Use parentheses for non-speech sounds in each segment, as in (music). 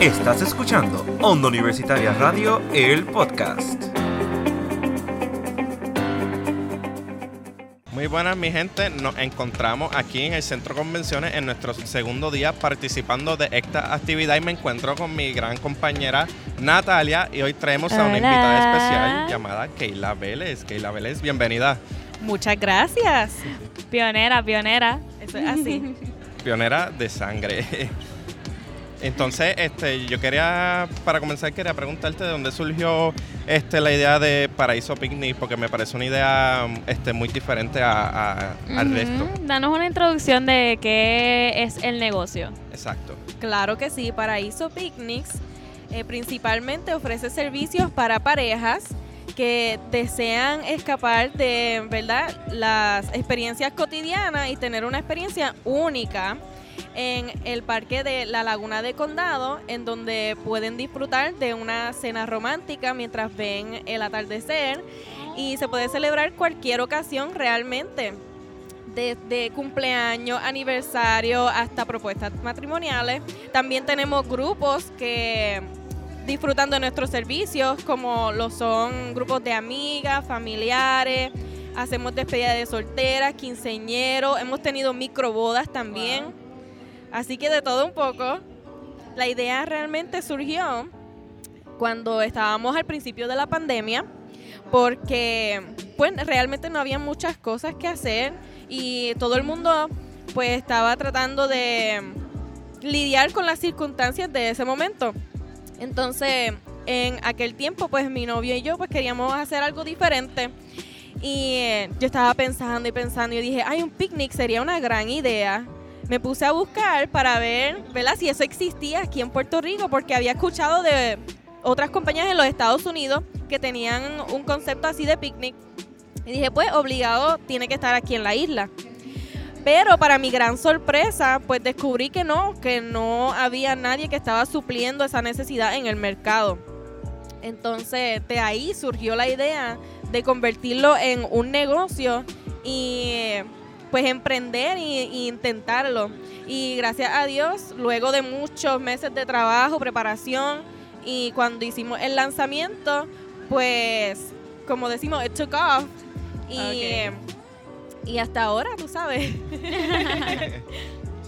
Estás escuchando Onda Universitaria Radio, el podcast. Muy buenas mi gente, nos encontramos aquí en el Centro Convenciones en nuestro segundo día participando de esta actividad y me encuentro con mi gran compañera Natalia y hoy traemos a una Hola. invitada especial llamada Keila Vélez. Keila Vélez, bienvenida. Muchas gracias. Pionera, pionera. Eso es así. pionera de sangre. Entonces, este, yo quería, para comenzar, quería preguntarte de dónde surgió este, la idea de Paraíso Picnic, porque me parece una idea este, muy diferente a, a- al resto. Danos una introducción de qué es el negocio. Exacto. Claro que sí, Paraíso Picnics eh, principalmente ofrece servicios para parejas que desean escapar de verdad las experiencias cotidianas y tener una experiencia única en el parque de la Laguna de Condado, en donde pueden disfrutar de una cena romántica mientras ven el atardecer y se puede celebrar cualquier ocasión realmente desde cumpleaños, aniversario hasta propuestas matrimoniales. También tenemos grupos que disfrutan de nuestros servicios, como lo son grupos de amigas, familiares. Hacemos despedida de solteras, quinceñeros, hemos tenido microbodas también. Así que de todo un poco. La idea realmente surgió cuando estábamos al principio de la pandemia, porque pues realmente no había muchas cosas que hacer y todo el mundo pues estaba tratando de lidiar con las circunstancias de ese momento. Entonces, en aquel tiempo pues mi novio y yo pues queríamos hacer algo diferente y eh, yo estaba pensando y pensando y dije, ay, un picnic sería una gran idea. Me puse a buscar para ver, ¿verdad? Si eso existía aquí en Puerto Rico, porque había escuchado de otras compañías en los Estados Unidos que tenían un concepto así de picnic. Y dije, pues obligado tiene que estar aquí en la isla. Pero para mi gran sorpresa, pues descubrí que no, que no había nadie que estaba supliendo esa necesidad en el mercado. Entonces, de ahí surgió la idea de convertirlo en un negocio y pues emprender y, y intentarlo. Y gracias a Dios, luego de muchos meses de trabajo, preparación y cuando hicimos el lanzamiento, pues como decimos, it took off. Y, y hasta ahora, tú sabes.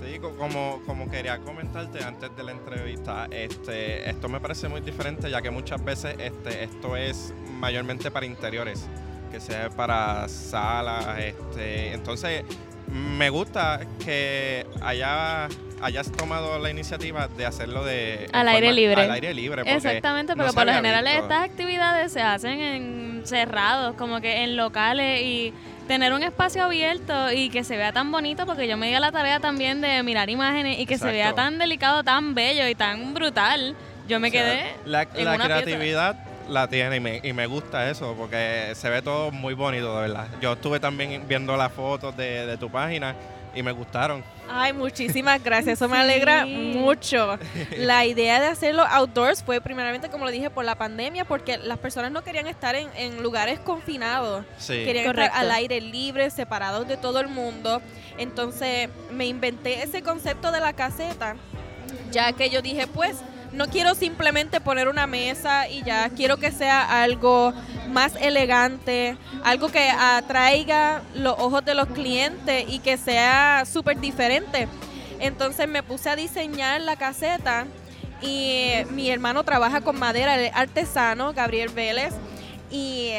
Sí, co- como, como quería comentarte antes de la entrevista, este, esto me parece muy diferente ya que muchas veces este, esto es mayormente para interiores, que sea para salas, este, entonces me gusta que haya, hayas tomado la iniciativa de hacerlo de Al aire libre. Al aire libre. porque Exactamente, no se por lo general visto. estas actividades se hacen en cerrados, como que en locales y tener un espacio abierto y que se vea tan bonito porque yo me di a la tarea también de mirar imágenes y que se vea tan delicado, tan bello y tan brutal. Yo me O sea, quedé La, en la una pieza. La tiene y me, y me gusta eso porque se ve todo muy bonito, de verdad. Yo estuve también viendo las fotos de, de tu página y me gustaron. Ay, muchísimas gracias. Eso me Sí. alegra mucho. (laughs) La idea de hacerlo outdoors fue primeramente, como lo dije, por la pandemia, porque las personas no querían estar en, en lugares confinados. Sí. Querían Correcto. estar al aire libre, separados de todo el mundo. Entonces me inventé ese concepto de la caseta, ya que yo dije, pues, no quiero simplemente poner una mesa y ya, quiero que sea algo más elegante, algo que atraiga los ojos de los clientes y que sea súper diferente. Entonces me puse a diseñar la caseta y mi hermano trabaja con madera, el artesano, Gabriel Vélez, y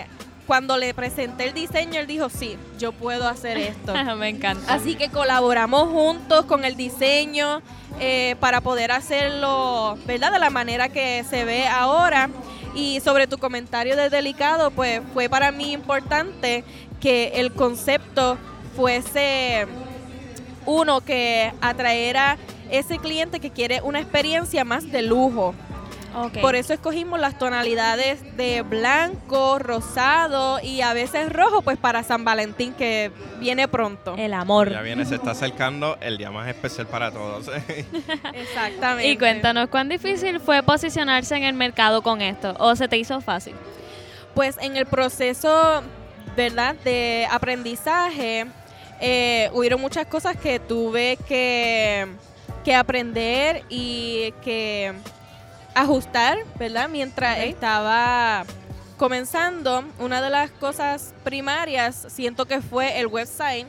cuando le presenté el diseño, él dijo, sí, yo puedo hacer esto. (laughs) me encanta. Así que colaboramos juntos con el diseño eh, para poder hacerlo, ¿verdad? De la manera que se ve ahora. Y sobre tu comentario de delicado, pues fue para mí importante que el concepto fuese uno que atraera ese cliente que quiere una experiencia más de lujo. Por eso escogimos las tonalidades de blanco, rosado y a veces rojo, pues para San Valentín que viene pronto. el amor. Ya viene, se está acercando el día más especial para todos. (laughs) Exactamente. Y cuéntanos, ¿cuán difícil fue posicionarse en el mercado con esto? ¿O se te hizo fácil? Pues en el proceso, ¿verdad? De aprendizaje, eh, hubieron muchas cosas que tuve que, que aprender y que ajustar, ¿verdad? Mientras estaba comenzando, una de las cosas primarias siento que fue el website,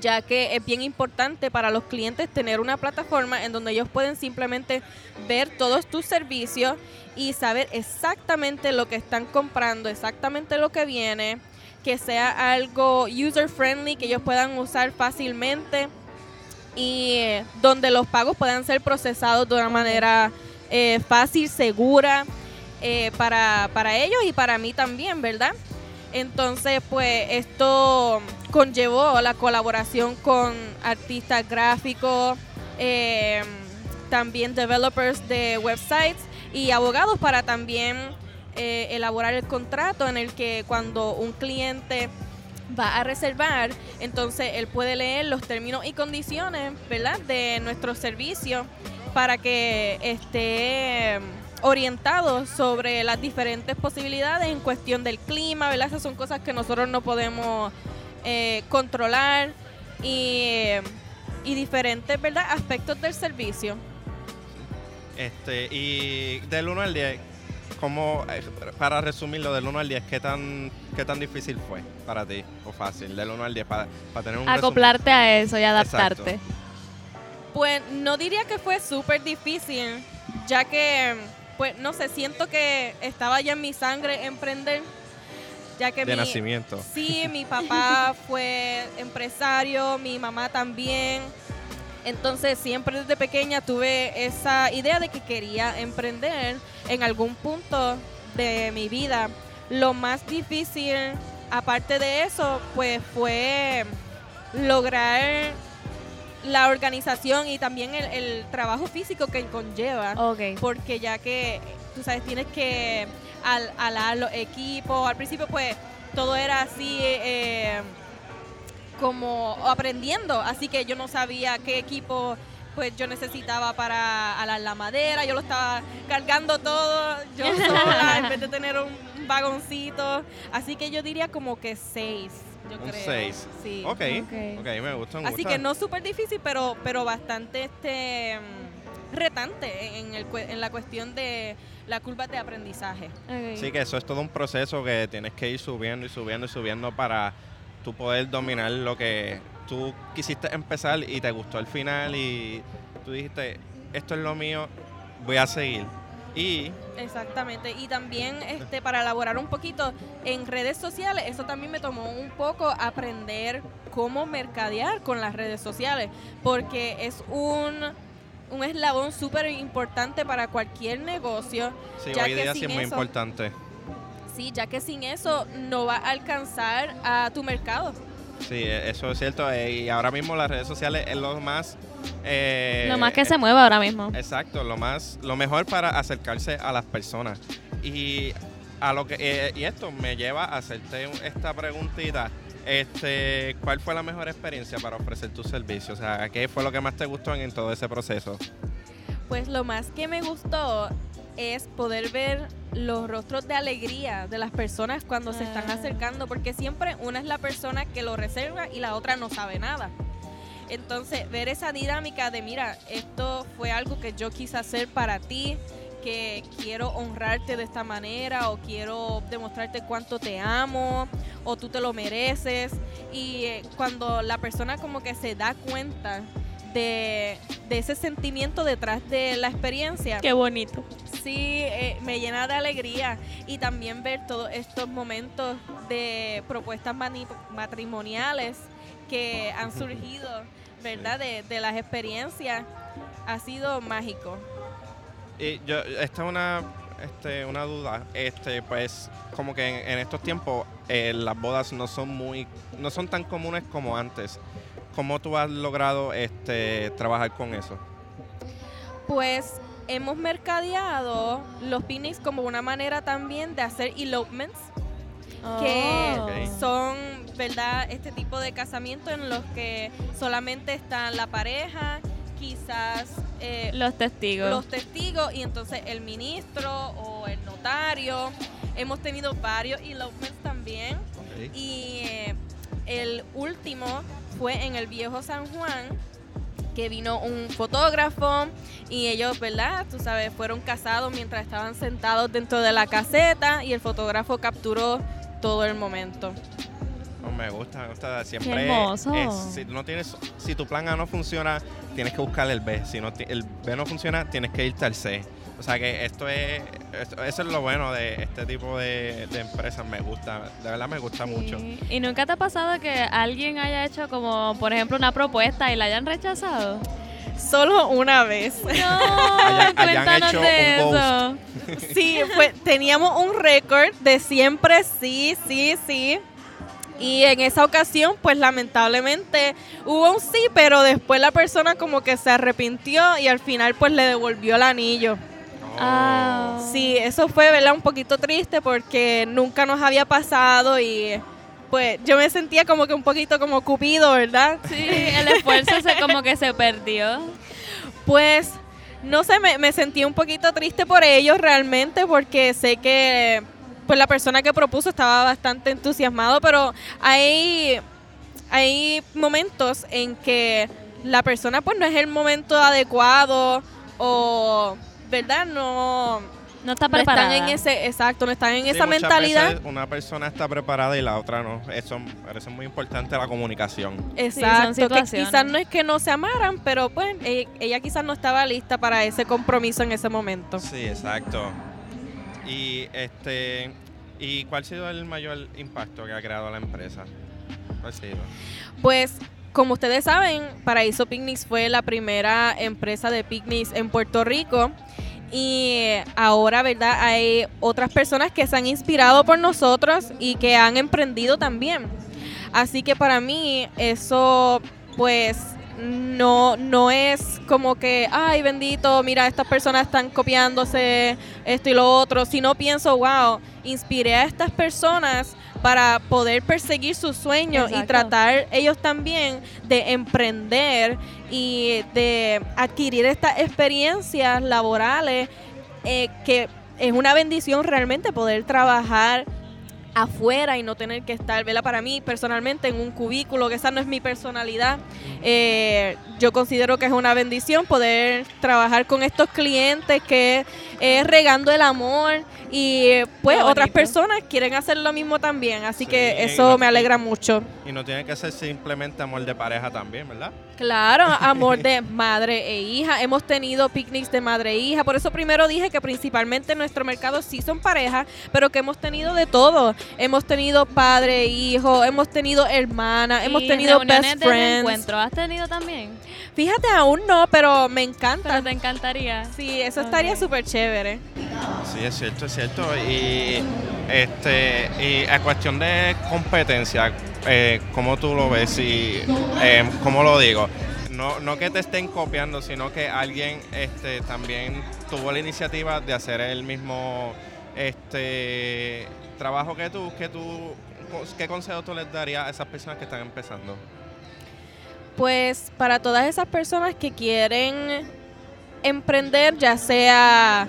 ya que es bien importante para los clientes tener una plataforma en donde ellos pueden simplemente ver todos tus servicios y saber exactamente lo que están comprando, exactamente lo que viene, que sea algo user friendly, que ellos puedan usar fácilmente y eh, donde los pagos puedan ser procesados de una manera eh, fácil, segura eh, para, para ellos y para mí también, ¿verdad? Entonces, pues esto conllevó la colaboración con artistas gráficos, también developers de websites y abogados para también elaborar el contrato en el que cuando un cliente va a reservar, entonces él puede leer los términos y condiciones, ¿verdad? De nuestro servicio para que esté orientado sobre las diferentes posibilidades en cuestión del clima, ¿verdad? Esas son cosas que nosotros no podemos eh, controlar y, y diferentes, ¿verdad? Aspectos del servicio. Este, y del 1 al 10, ¿cómo, eh, para resumirlo, del 1 al 10, ¿qué tan, qué tan difícil fue para ti o fácil? Del 1 al 10, para, para tener un Acoplarte a eso y adaptarte. Pues no diría que fue súper difícil, ya que, pues no sé, siento que estaba ya en mi sangre emprender. Ya que de nacimiento. Sí, mi (laughs) papá fue empresario, mi mamá también. Entonces siempre desde pequeña tuve esa idea de que quería emprender en algún punto de mi vida. Lo más difícil, aparte de eso, pues fue lograr la organización y también el, trabajo físico que conlleva. Porque ya que, tú sabes, tienes que al, alar los equipos. Al principio, pues, todo era así... Eh, como aprendiendo, así que yo no sabía qué equipo pues yo necesitaba para alar la madera, yo lo estaba cargando todo yo (laughs) sola en vez de tener un vagoncito, así que yo diría como que seis. Yo un seis. Sí. Okay. ok, me gusta. así que no súper difícil, pero, pero bastante este mm, retante en, el, en la cuestión de la curva de aprendizaje. Sí, que eso es todo un proceso que tienes que ir subiendo y subiendo y subiendo para tú poder dominar lo que tú quisiste empezar y te gustó el final y tú dijiste, esto es lo mío, voy a seguir. Y exactamente, y también este para elaborar un poquito en redes sociales, eso también me tomó un poco aprender cómo mercadear con las redes sociales, porque es un un eslabón súper importante para cualquier negocio. Sí, hoy día sí es muy importante Sí, ya que sin eso no va a alcanzar a tu mercado. Sí, e, eso es cierto. Eh, y ahora mismo las redes sociales es lo más... Eh, lo más que se mueve ahora mismo. Exacto, lo más, lo mejor para acercarse a las personas. Y a lo que eh, y esto me lleva a hacerte esta preguntita. Este, ¿cuál fue la mejor experiencia para ofrecer tus servicios? O sea, ¿qué fue lo que más te gustó en todo ese proceso? Pues lo más que me gustó es poder ver los rostros de alegría de las personas cuando se están ah. acercando, porque siempre una es la persona que lo reserva y la otra no sabe nada. Entonces, ver esa dinámica de, mira, esto fue algo que yo quise hacer para ti, que quiero honrarte de esta manera o quiero demostrarte cuánto te amo o tú te lo mereces. Y eh, cuando la persona como que se da cuenta de, ese sentimiento detrás de la experiencia. Qué bonito. Sí, eh, me llena de alegría y también ver todos estos momentos de propuestas matrimoniales que han surgido, ¿verdad? De, las experiencias. Ha sido mágico. Y yo, esta es una, este, una duda. Este, pues, como que en, estos tiempos eh, las bodas no son muy, no son tan comunes como antes. ¿Cómo tú has logrado este, trabajar con eso? Pues hemos mercadeado los picnics como una manera también de hacer elopements, que son, ¿verdad? Este tipo de casamientos en los que solamente están la pareja, quizás eh, los testigos. Los testigos y entonces el ministro o el notario. Hemos tenido varios elopements también. Y eh, el último fue en el viejo San Juan, que vino un fotógrafo y ellos, ¿verdad? Tú sabes, fueron casados mientras estaban sentados dentro de la caseta y el fotógrafo capturó todo el momento. Oh, me gusta, me gusta. Siempre hermoso. es- si, no tienes, si tu plan A no funciona, tienes que buscar el B. Si no, el B no funciona, tienes que irte al C. O sea que esto es, esto- eso es lo bueno de este tipo de, de empresas. Me gusta, de verdad me gusta mucho. ¿Y nunca te ha pasado que alguien haya hecho como, por ejemplo, una propuesta y la hayan rechazado? Solo una vez. No, (laughs) Hayan- cuéntanos hecho de un eso. Sí, fue, teníamos un récord de siempre sí, sí, sí. Y en esa ocasión, pues lamentablemente hubo un sí, pero después la persona como que se arrepintió y al final pues le devolvió el anillo. Ah. Sí, eso fue, ¿verdad? Un poquito triste porque nunca nos había pasado y pues yo me sentía como que un poquito como cupido, ¿verdad? Sí, el esfuerzo se como que se perdió. Pues no sé, me, me sentí un poquito triste por ellos realmente porque sé que pues la persona que propuso estaba bastante entusiasmado, pero hay, hay momentos en que la persona pues no es el momento adecuado o, ¿verdad? No, No está no están preparada. en ese, exacto, no están en Sí, esa mentalidad. veces una persona está preparada y la otra no. Eso, es muy importante la comunicación. Exacto, que quizás no es que no se amaran, pero pues ella, ella quizás no estaba lista para ese compromiso en ese momento. Sí, exacto. Y este ¿y cuál ha sido el mayor impacto que ha creado la empresa? Pues, como ustedes saben, Paraíso Picnics fue la primera empresa de picnics en Puerto Rico. Y ahora, ¿verdad? Hay otras personas que se han inspirado por nosotros y que han emprendido también. Así que para mí eso, pues, no, no es como que, ay, bendito, mira, estas personas están copiándose esto y lo otro, sino pienso, wow, inspiré a estas personas para poder perseguir sus sueños y tratar ellos también de emprender y de adquirir estas experiencias laborales eh, que es una bendición realmente poder trabajar afuera y no tener que estar, ¿verdad? Para mí personalmente en un cubículo, que esa no es mi personalidad, eh, yo considero que es una bendición poder trabajar con estos clientes que es regando el amor y eh, pues Qué otras personas quieren hacer lo mismo también, así Sí, que eso no- me alegra mucho. Y no tiene que ser simplemente amor de pareja también, ¿verdad? Claro, (laughs) amor de madre e hija. Hemos tenido picnics de madre e hija. Por eso primero dije que principalmente en nuestro mercado sí son parejas, pero que hemos tenido de todo. Hemos tenido padre e hijo, hemos tenido hermana, hemos Y tenido best friends. ¿Has tenido también? Fíjate, aún no, pero me encanta. Pero te encantaría. Sí, eso estaría súper chévere. Sí, es cierto, es cierto. Y este y a cuestión de competencia, eh, ¿cómo tú lo ves? Y eh, ¿cómo lo digo? No, no que te estén copiando, sino que alguien este, también tuvo la iniciativa de hacer el mismo este trabajo que tú, que tú, ¿qué consejo tú les darías a esas personas que están empezando? Pues para todas esas personas que quieren emprender, ya sea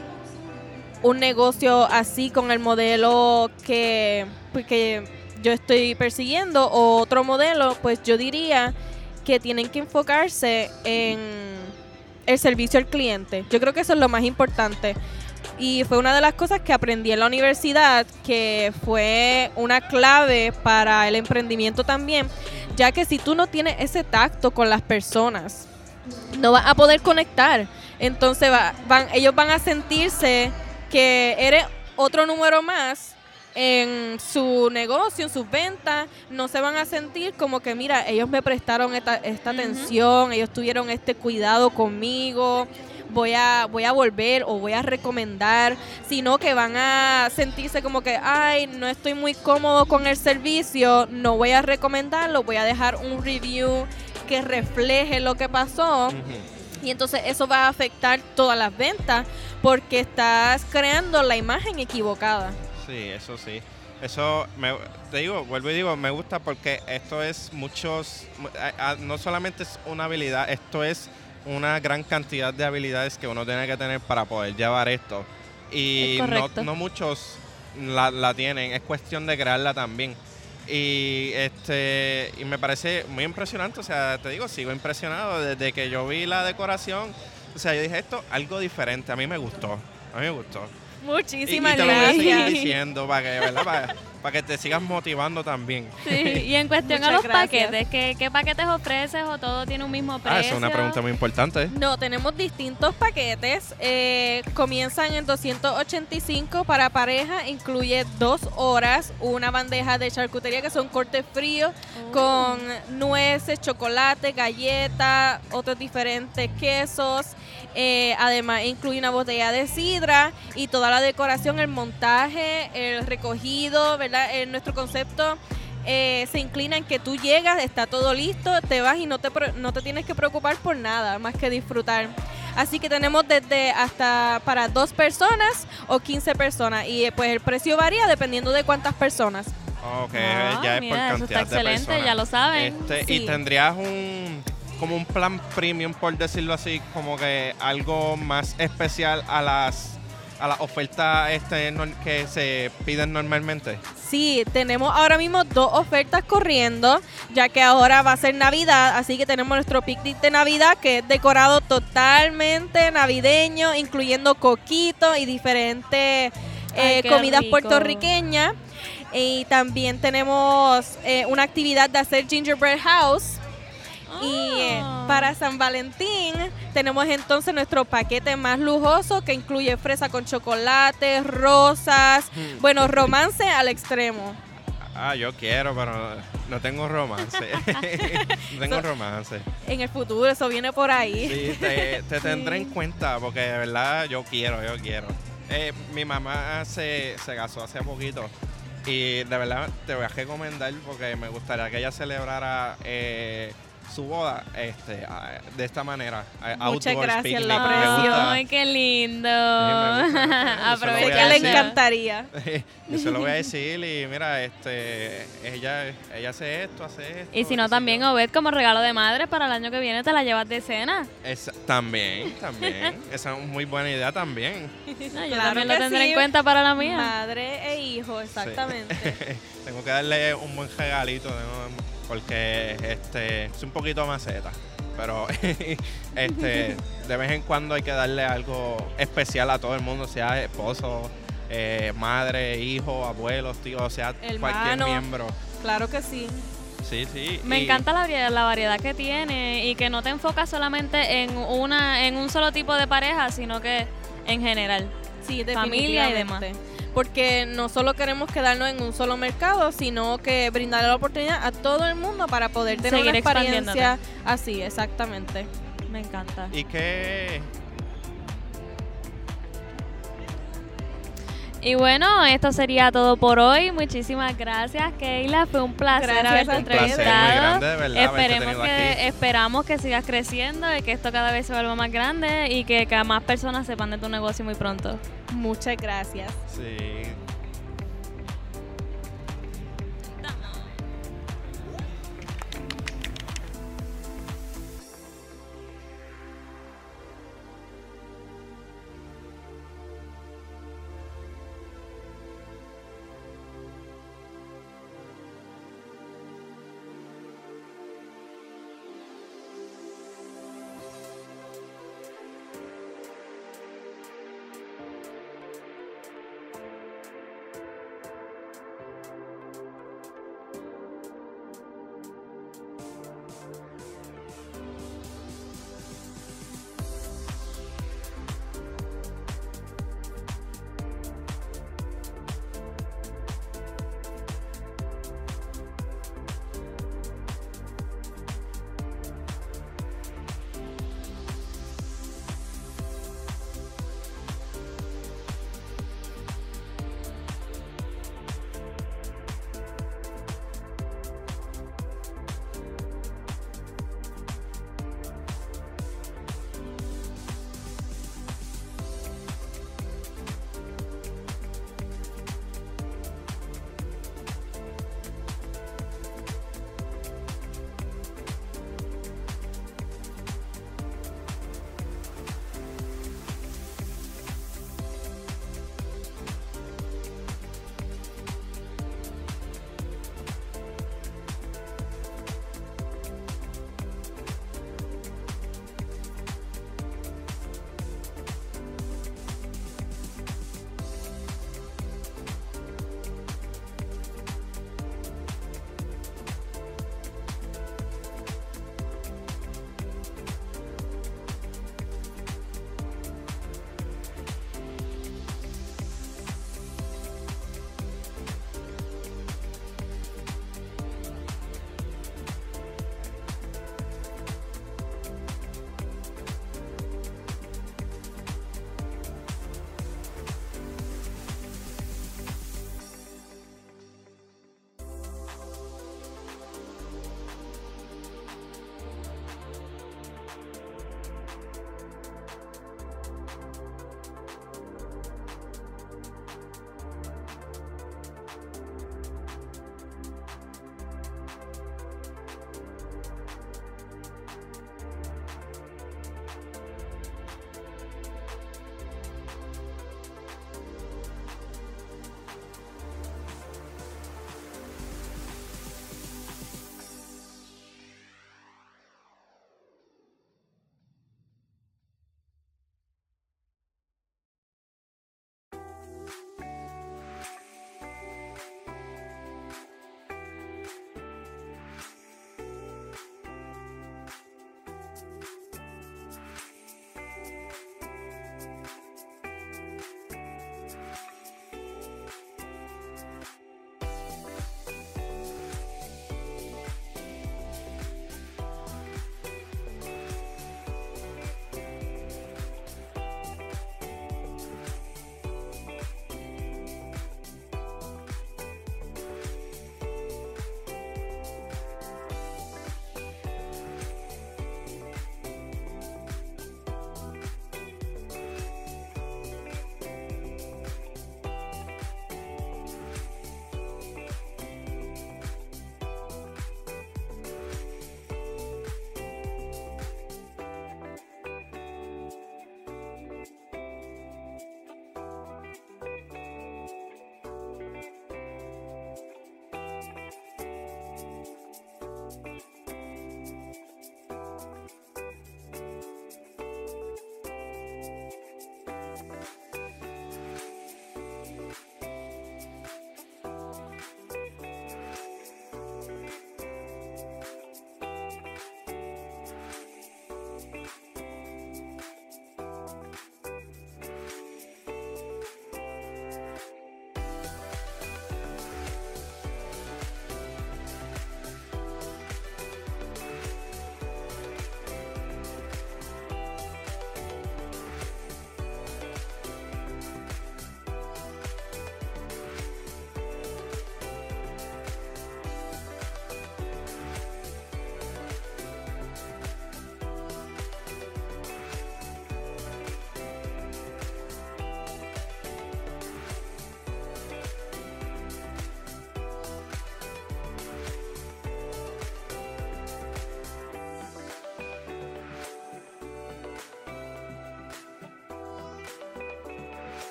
un negocio así con el modelo que, pues, que yo estoy persiguiendo o otro modelo, pues yo diría que tienen que enfocarse en el servicio al cliente. Yo creo que eso es lo más importante. Y fue una de las cosas que aprendí en la universidad, que fue una clave para el emprendimiento también, ya que si tú no tienes ese tacto con las personas, no vas a poder conectar. Entonces va- van, ellos van a sentirse que eres otro número más en su negocio, en sus ventas, no se van a sentir como que, mira, ellos me prestaron esta, atención, ellos tuvieron este cuidado conmigo, voy a, voy a volver o voy a recomendar, sino que van a sentirse como que, ay, no estoy muy cómodo con el servicio, no voy a recomendarlo, voy a dejar un review que refleje lo que pasó. Y entonces eso va a afectar todas las ventas porque estás creando la imagen equivocada. Sí, eso sí. Eso, me, te digo, vuelvo y digo, me gusta porque esto es muchos, no solamente es una habilidad, esto es una gran cantidad de habilidades que uno tiene que tener para poder llevar esto. Y Es no, no muchos la, la tienen, es cuestión de crearla también. Y este y me parece muy impresionante, o sea, te digo, sigo impresionado desde que yo vi la decoración. O sea, yo dije esto, algo diferente, a mí me gustó, a mí me gustó. Muchísimas y, y te lo voy a seguir gracias. diciendo para que, ¿verdad? (laughs) Para, para que te sigas motivando también. Sí, y en cuestión a los gracias. paquetes, ¿qué, ¿qué paquetes ofreces o todo tiene un mismo precio? Ah, esa es una pregunta muy importante. No, tenemos distintos paquetes. Eh, comienzan en 285 para pareja. Incluye dos horas, una bandeja de charcutería que son cortes fríos Oh. con nueces, chocolate, galletas, otros diferentes quesos. Eh, además, incluye una botella de sidra y toda la decoración, el montaje, el recogido, ¿verdad? En nuestro concepto eh, se inclina en que tú llegas, está todo listo, te vas y no te, no te tienes que preocupar por nada, más que disfrutar. Así que tenemos desde hasta para dos personas o 15 personas y eh, pues el precio varía dependiendo de cuántas personas. Ok, Ah, ya es mira, por eso está cantidad de excelente, personas. ya lo saben. Este, Sí. Y tendrías un como un plan premium, por decirlo así, como que algo más especial a las a las ofertas este, que se piden normalmente. Sí, tenemos ahora mismo dos ofertas corriendo, ya que ahora va a ser Navidad, así que tenemos nuestro picnic de Navidad que es decorado totalmente navideño, incluyendo coquito y diferentes Ay, eh, comidas rico. puertorriqueñas. Y también tenemos eh, una actividad de hacer gingerbread house. Y eh, para San Valentín tenemos entonces nuestro paquete más lujoso que incluye fresa con chocolate, rosas, Hmm. bueno, romance al extremo. Ah, yo quiero, pero no tengo romance. (laughs) no tengo romance. En el futuro eso viene por ahí. Sí, te, te (laughs) tendré en cuenta porque de verdad yo quiero, yo quiero. Eh, mi mamá se, se casó hace poquito y de verdad te voy a recomendar porque me gustaría que ella celebrara eh, su boda este, a- de esta manera. a- Muchas gracias, picnic. la. Ay, qué lindo. me gusta. (laughs) Eso lo voy Sé a que le encantaría. (laughs) Yo se lo voy a decir y mira, este, ella, ella hace esto, hace esto. Y si no, también, yo. Obed, como regalo de madre para el año que viene, te la llevas de cena. Esa- también, también. (laughs) Esa es una muy buena idea también. No, yo Claro también lo tendré sí. en cuenta para la mía. Madre e hijo, exactamente. Tengo que darle un buen regalito ¿no? Porque este es un poquito maceta. Pero (laughs) este (laughs) de vez en cuando hay que darle algo especial a todo el mundo, sea esposo, eh, madre, hijo, abuelos, tío, sea cualquier miembro. claro que sí. Sí, sí. Me y- encanta la variedad, la variedad que tiene y que no te enfocas solamente en una en un solo tipo de pareja, sino que en general. Sí, Familia y demás. Porque no solo queremos quedarnos en un solo mercado, sino que brindarle la oportunidad a todo el mundo para poder tener Seguir una experiencia así, exactamente. Me encanta. Y que Y bueno, esto sería todo por hoy. Muchísimas gracias, Keila. Fue un placer Gracias haberte entrevistado. grande, de verdad, haberte Esperemos que, aquí. esperamos que sigas creciendo y que esto cada vez se vuelva más grande y que cada más personas sepan de tu negocio muy pronto. Muchas gracias. Sí,